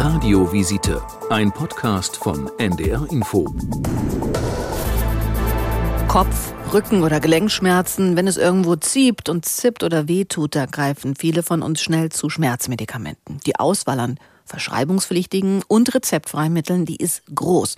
Radiovisite, ein Podcast von NDR Info. Kopf, Rücken- oder Gelenkschmerzen, wenn es irgendwo zieht und zippt oder wehtut, da greifen viele von uns schnell zu Schmerzmedikamenten. Die Auswahl an verschreibungspflichtigen und rezeptfreien Mitteln, die ist groß.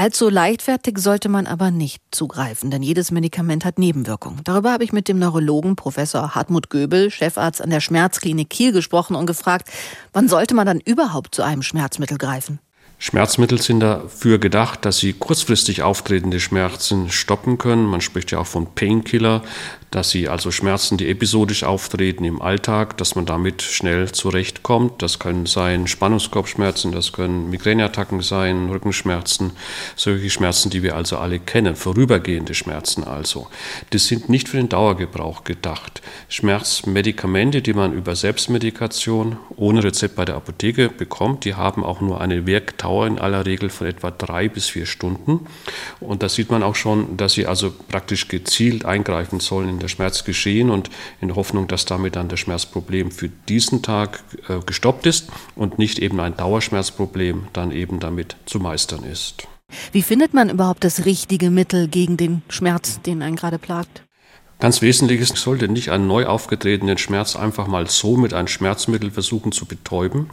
Allzu leichtfertig sollte man aber nicht zugreifen, denn jedes Medikament hat Nebenwirkungen. Darüber habe ich mit dem Neurologen Professor Hartmut Göbel, Chefarzt an der Schmerzklinik Kiel, gesprochen und gefragt, wann sollte man dann überhaupt zu einem Schmerzmittel greifen? Schmerzmittel sind dafür gedacht, dass sie kurzfristig auftretende Schmerzen stoppen können. Man spricht ja auch von Painkiller, dass sie also Schmerzen, die episodisch auftreten im Alltag, dass man damit schnell zurechtkommt. Das können sein Spannungskopfschmerzen, das können Migräneattacken sein, Rückenschmerzen, solche Schmerzen, die wir also alle kennen, vorübergehende Schmerzen also. Das sind nicht für den Dauergebrauch gedacht. Schmerzmedikamente, die man über Selbstmedikation ohne Rezept bei der Apotheke bekommt, die haben auch nur eine Wirkdauer in aller Regel von etwa drei bis vier Stunden. Und da sieht man auch schon, dass sie also praktisch gezielt eingreifen sollen der Schmerz geschehen und in Hoffnung, dass damit dann das Schmerzproblem für diesen Tag äh, gestoppt ist und nicht eben ein Dauerschmerzproblem dann eben damit zu meistern ist. Wie findet man überhaupt das richtige Mittel gegen den Schmerz, den einen gerade plagt? Ganz wesentlich ist, ich sollte nicht einen neu aufgetretenen Schmerz einfach mal so mit einem Schmerzmittel versuchen zu betäuben,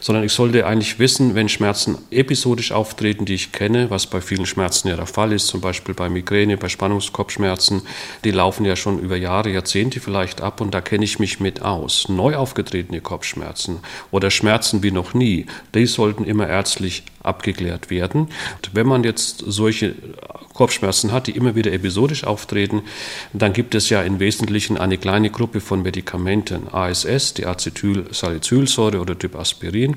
sondern ich sollte eigentlich wissen, wenn Schmerzen episodisch auftreten, die ich kenne, was bei vielen Schmerzen ja der Fall ist, zum Beispiel bei Migräne, bei Spannungskopfschmerzen, die laufen ja schon über Jahre, Jahrzehnte vielleicht ab und da kenne ich mich mit aus. Neu aufgetretene Kopfschmerzen oder Schmerzen wie noch nie, die sollten immer ärztlich abgeklärt werden. Und wenn man jetzt solche Kopfschmerzen hat, die immer wieder episodisch auftreten, dann gibt es ja im Wesentlichen eine kleine Gruppe von Medikamenten. ASS, die Acetylsalicylsäure oder Typ Aspirin,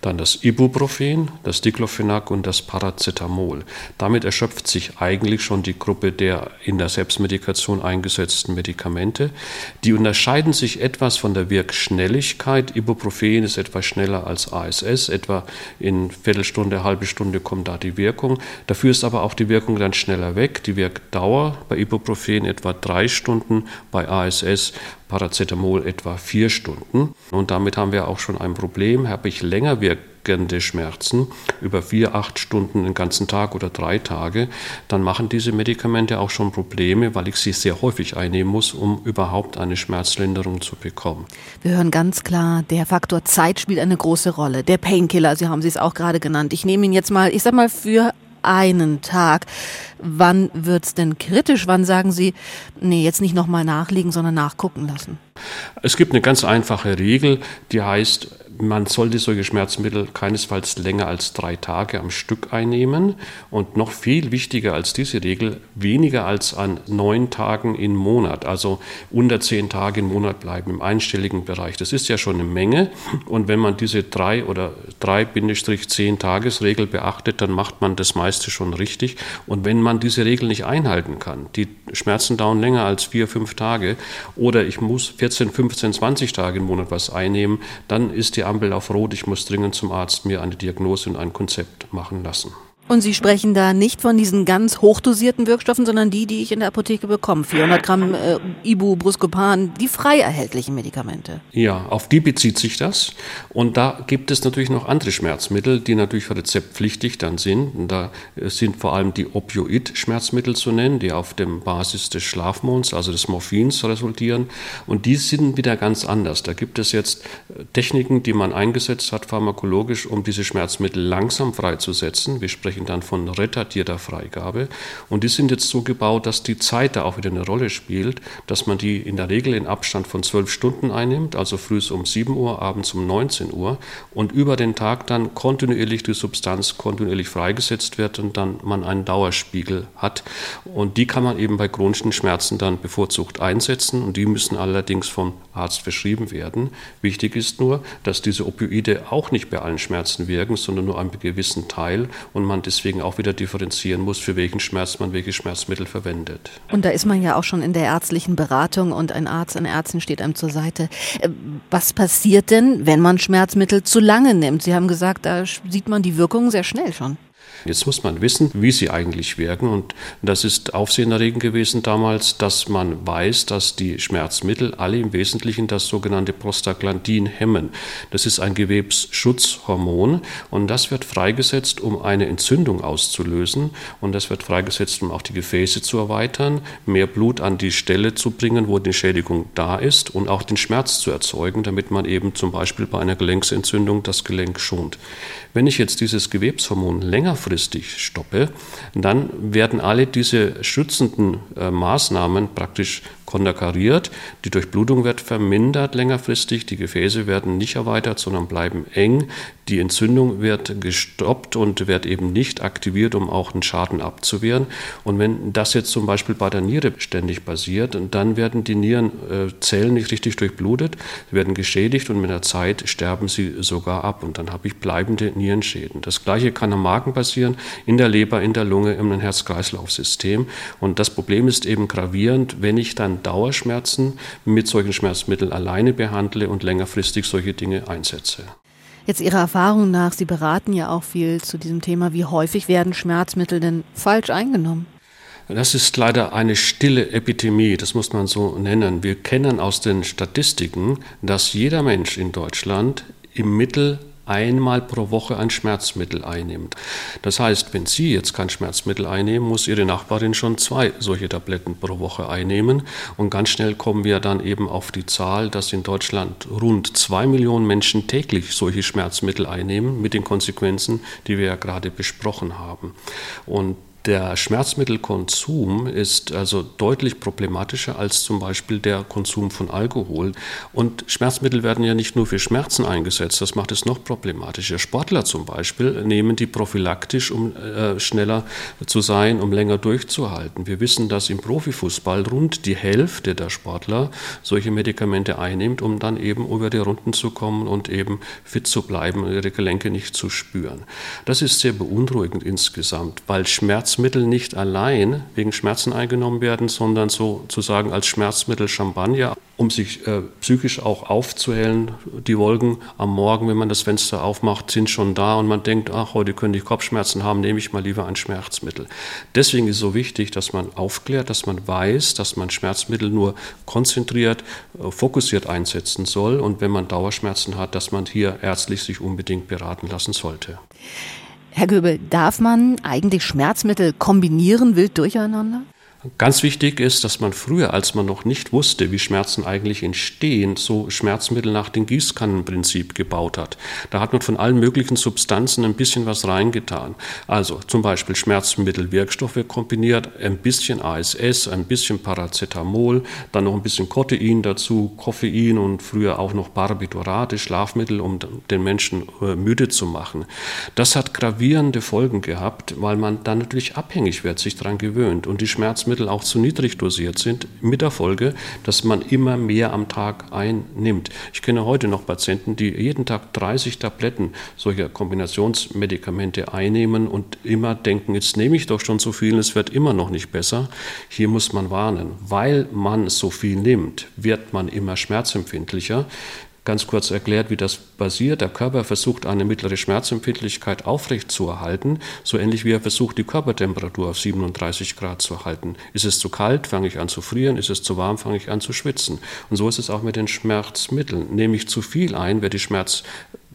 dann das Ibuprofen, das Diclofenac und das Paracetamol. Damit erschöpft sich eigentlich schon die Gruppe der in der Selbstmedikation eingesetzten Medikamente. Die unterscheiden sich etwas von der Wirkschnelligkeit. Ibuprofen ist etwas schneller als ASS, etwa in Viertelstunde, halbe Stunde kommt da die Wirkung. Dafür ist aber auch die Wirkung dann schneller weg. Die Wirkdauer bei Ibuprofen etwa drei Stunden, bei ASS Paracetamol etwa vier Stunden. Und damit haben wir auch schon ein Problem. Habe ich länger wirkende Schmerzen über vier, acht Stunden, den ganzen Tag oder drei Tage, dann machen diese Medikamente auch schon Probleme, weil ich sie sehr häufig einnehmen muss, um überhaupt eine Schmerzlinderung zu bekommen. Wir hören ganz klar, der Faktor Zeit spielt eine große Rolle. Der Painkiller, Sie haben es auch gerade genannt. Ich nehme ihn jetzt mal, ich sag mal, für einen Tag. Wann wird's denn kritisch? Wann sagen Sie, nee, jetzt nicht nochmal nachlegen, sondern nachgucken lassen? Es gibt eine ganz einfache Regel, die heißt, man sollte solche Schmerzmittel keinesfalls länger als drei Tage am Stück einnehmen und noch viel wichtiger als diese Regel, weniger als an neun Tagen im Monat, also unter zehn Tage im Monat bleiben im einstelligen Bereich. Das ist ja schon eine Menge und wenn man diese drei oder drei zehn Tagesregel beachtet, dann macht man das meiste schon richtig und wenn man diese Regel nicht einhalten kann, die Schmerzen dauern länger als vier, fünf Tage oder ich muss 14, 15, 20 Tage im Monat was einnehmen, dann ist die Ampel auf Rot, ich muss dringend zum Arzt mir eine Diagnose und ein Konzept machen lassen. Und Sie sprechen da nicht von diesen ganz hochdosierten Wirkstoffen, sondern die, die ich in der Apotheke bekomme. 400 Gramm äh, Ibu, Bruscopan, die frei erhältlichen Medikamente. Ja, auf die bezieht sich das. Und da gibt es natürlich noch andere Schmerzmittel, die natürlich rezeptpflichtig dann sind. Und da sind vor allem die Opioid-Schmerzmittel zu nennen, die auf dem Basis des Schlafmonds, also des Morphins resultieren. Und die sind wieder ganz anders. Da gibt es jetzt Techniken, die man eingesetzt hat, pharmakologisch, um diese Schmerzmittel langsam freizusetzen. Wir sprechen sprechen dann von retardierter Freigabe. Und die sind jetzt so gebaut, dass die Zeit da auch wieder eine Rolle spielt, dass man die in der Regel in Abstand von zwölf Stunden einnimmt, also früh um 7 Uhr, abends um 19 Uhr und über den Tag dann kontinuierlich die Substanz kontinuierlich freigesetzt wird und dann man einen Dauerspiegel hat. Und die kann man eben bei chronischen Schmerzen dann bevorzugt einsetzen und die müssen allerdings vom Arzt verschrieben werden. Wichtig ist nur, dass diese Opioide auch nicht bei allen Schmerzen wirken, sondern nur einen gewissen Teil und man deswegen auch wieder differenzieren muss, für welchen Schmerz man welche Schmerzmittel verwendet. Und da ist man ja auch schon in der ärztlichen Beratung und ein Arzt, eine Ärztin steht einem zur Seite. Äh, was passiert denn, wenn man Schmerzmittel zu lange nimmt? Sie haben gesagt, da sieht man die Wirkung sehr schnell schon. Jetzt muss man wissen, wie sie eigentlich wirken. Und das ist aufsehenerregend gewesen damals, dass man weiß, dass die Schmerzmittel alle im Wesentlichen das sogenannte Prostaglandin hemmen. Das ist ein Gewebsschutzhormon und das wird freigesetzt, um eine Entzündung auszulösen. Und das wird freigesetzt, um auch die Gefäße zu erweitern, mehr Blut an die Stelle zu bringen, wo die Schädigung da ist und auch den Schmerz zu erzeugen, damit man eben zum Beispiel bei einer Gelenksentzündung das Gelenk schont. Wenn ich jetzt dieses Gewebshormon längerfristig stoppe, dann werden alle diese schützenden äh, Maßnahmen praktisch konterkariert. Die Durchblutung wird vermindert längerfristig, die Gefäße werden nicht erweitert, sondern bleiben eng. Die Entzündung wird gestoppt und wird eben nicht aktiviert, um auch einen Schaden abzuwehren. Und wenn das jetzt zum Beispiel bei der Niere ständig passiert, dann werden die Nierenzellen nicht richtig durchblutet, werden geschädigt und mit der Zeit sterben sie sogar ab. Und dann habe ich bleibende Nierenschäden. Das gleiche kann am Magen passieren, in der Leber, in der Lunge, im Herz-Kreislauf-System. Und das Problem ist eben gravierend, wenn ich dann Dauerschmerzen mit solchen Schmerzmitteln alleine behandle und längerfristig solche Dinge einsetze. Jetzt Ihrer Erfahrung nach, Sie beraten ja auch viel zu diesem Thema, wie häufig werden Schmerzmittel denn falsch eingenommen? Das ist leider eine stille Epidemie, das muss man so nennen. Wir kennen aus den Statistiken, dass jeder Mensch in Deutschland im Mittel einmal pro Woche ein Schmerzmittel einnimmt. Das heißt, wenn Sie jetzt kein Schmerzmittel einnehmen, muss Ihre Nachbarin schon zwei solche Tabletten pro Woche einnehmen. Und ganz schnell kommen wir dann eben auf die Zahl, dass in Deutschland rund zwei Millionen Menschen täglich solche Schmerzmittel einnehmen, mit den Konsequenzen, die wir ja gerade besprochen haben. Und der Schmerzmittelkonsum ist also deutlich problematischer als zum Beispiel der Konsum von Alkohol. Und Schmerzmittel werden ja nicht nur für Schmerzen eingesetzt, das macht es noch problematischer. Sportler zum Beispiel nehmen die prophylaktisch, um äh, schneller zu sein, um länger durchzuhalten. Wir wissen, dass im Profifußball rund die Hälfte der Sportler solche Medikamente einnimmt, um dann eben über die Runden zu kommen und eben fit zu bleiben und ihre Gelenke nicht zu spüren. Das ist sehr beunruhigend insgesamt, weil Schmerz Schmerzmittel nicht allein wegen Schmerzen eingenommen werden, sondern sozusagen als Schmerzmittel Champagner, um sich äh, psychisch auch aufzuhellen. Die Wolken am Morgen, wenn man das Fenster aufmacht, sind schon da und man denkt, ach, heute könnte ich Kopfschmerzen haben, nehme ich mal lieber ein Schmerzmittel. Deswegen ist es so wichtig, dass man aufklärt, dass man weiß, dass man Schmerzmittel nur konzentriert, äh, fokussiert einsetzen soll und wenn man Dauerschmerzen hat, dass man hier ärztlich sich unbedingt beraten lassen sollte. Herr Göbel, darf man eigentlich Schmerzmittel kombinieren wild durcheinander? Ganz wichtig ist, dass man früher, als man noch nicht wusste, wie Schmerzen eigentlich entstehen, so Schmerzmittel nach dem Gießkannenprinzip gebaut hat. Da hat man von allen möglichen Substanzen ein bisschen was reingetan. Also zum Beispiel Schmerzmittel, Wirkstoffe kombiniert, ein bisschen ASS, ein bisschen Paracetamol, dann noch ein bisschen Kotein dazu, Koffein und früher auch noch Barbiturate, Schlafmittel, um den Menschen äh, müde zu machen. Das hat gravierende Folgen gehabt, weil man dann natürlich abhängig wird, sich daran gewöhnt und die Schmerzmittel Schmerzmittel auch zu niedrig dosiert sind, mit der Folge, dass man immer mehr am Tag einnimmt. Ich kenne heute noch Patienten, die jeden Tag 30 Tabletten solcher Kombinationsmedikamente einnehmen und immer denken, jetzt nehme ich doch schon so viel, es wird immer noch nicht besser. Hier muss man warnen, weil man so viel nimmt, wird man immer schmerzempfindlicher. Ganz kurz erklärt, wie das passiert. Der Körper versucht, eine mittlere Schmerzempfindlichkeit aufrechtzuerhalten, so ähnlich wie er versucht, die Körpertemperatur auf 37 Grad zu halten. Ist es zu kalt, fange ich an zu frieren. Ist es zu warm, fange ich an zu schwitzen. Und so ist es auch mit den Schmerzmitteln. Nehme ich zu viel ein, wird die Schmerz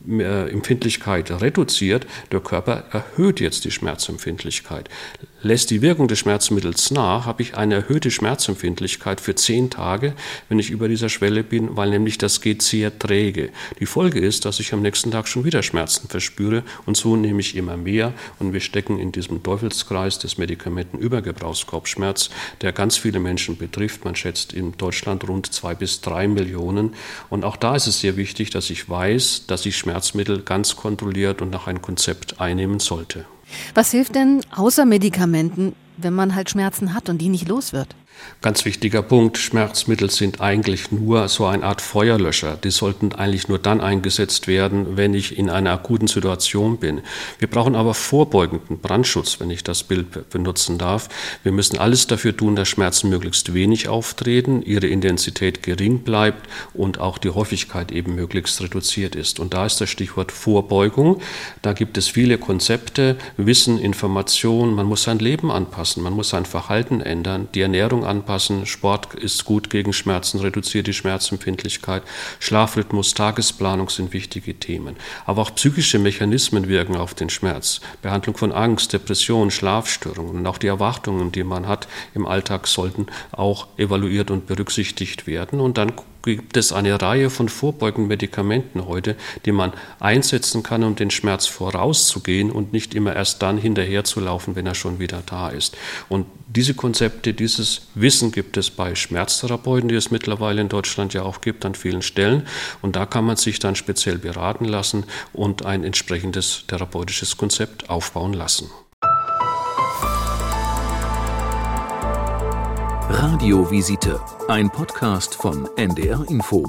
Empfindlichkeit reduziert, der Körper erhöht jetzt die Schmerzempfindlichkeit. Lässt die Wirkung des Schmerzmittels nach, habe ich eine erhöhte Schmerzempfindlichkeit für zehn Tage, wenn ich über dieser Schwelle bin, weil nämlich das geht sehr träge. Die Folge ist, dass ich am nächsten Tag schon wieder Schmerzen verspüre und so nehme ich immer mehr und wir stecken in diesem Teufelskreis des Medikamentenübergebrauchskopfschmerz, der ganz viele Menschen betrifft. Man schätzt in Deutschland rund zwei bis drei Millionen und auch da ist es sehr wichtig, dass ich weiß, dass ich Schmerzmittel ganz kontrolliert und nach einem Konzept einnehmen sollte. Was hilft denn außer Medikamenten, wenn man halt Schmerzen hat und die nicht los wird? Ganz wichtiger Punkt, Schmerzmittel sind eigentlich nur so eine Art Feuerlöscher. Die sollten eigentlich nur dann eingesetzt werden, wenn ich in einer akuten Situation bin. Wir brauchen aber vorbeugenden Brandschutz, wenn ich das Bild benutzen darf. Wir müssen alles dafür tun, dass Schmerzen möglichst wenig auftreten, ihre Intensität gering bleibt und auch die Häufigkeit eben möglichst reduziert ist. Und da ist das Stichwort Vorbeugung. Da gibt es viele Konzepte, Wissen, Information. Man muss sein Leben anpassen, man muss sein Verhalten ändern, die Ernährung anpassen. Sport ist gut gegen Schmerzen, reduziert die Schmerzempfindlichkeit. Schlafrhythmus, Tagesplanung sind wichtige Themen. Aber auch psychische Mechanismen wirken auf den Schmerz. Behandlung von Angst, Depression, Schlafstörungen und auch die Erwartungen, die man hat im Alltag, sollten auch evaluiert und berücksichtigt werden. Und dann gibt es eine Reihe von vorbeugenden Medikamenten heute, die man einsetzen kann, um den Schmerz vorauszugehen und nicht immer erst dann hinterher zu laufen, wenn er schon wieder da ist. Und diese Konzepte, dieses Wissen gibt es bei Schmerztherapeuten, die es mittlerweile in Deutschland ja auch gibt an vielen Stellen. Und da kann man sich dann speziell beraten lassen und ein entsprechendes therapeutisches Konzept aufbauen lassen. Radiovisite, ein Podcast von NDR Info.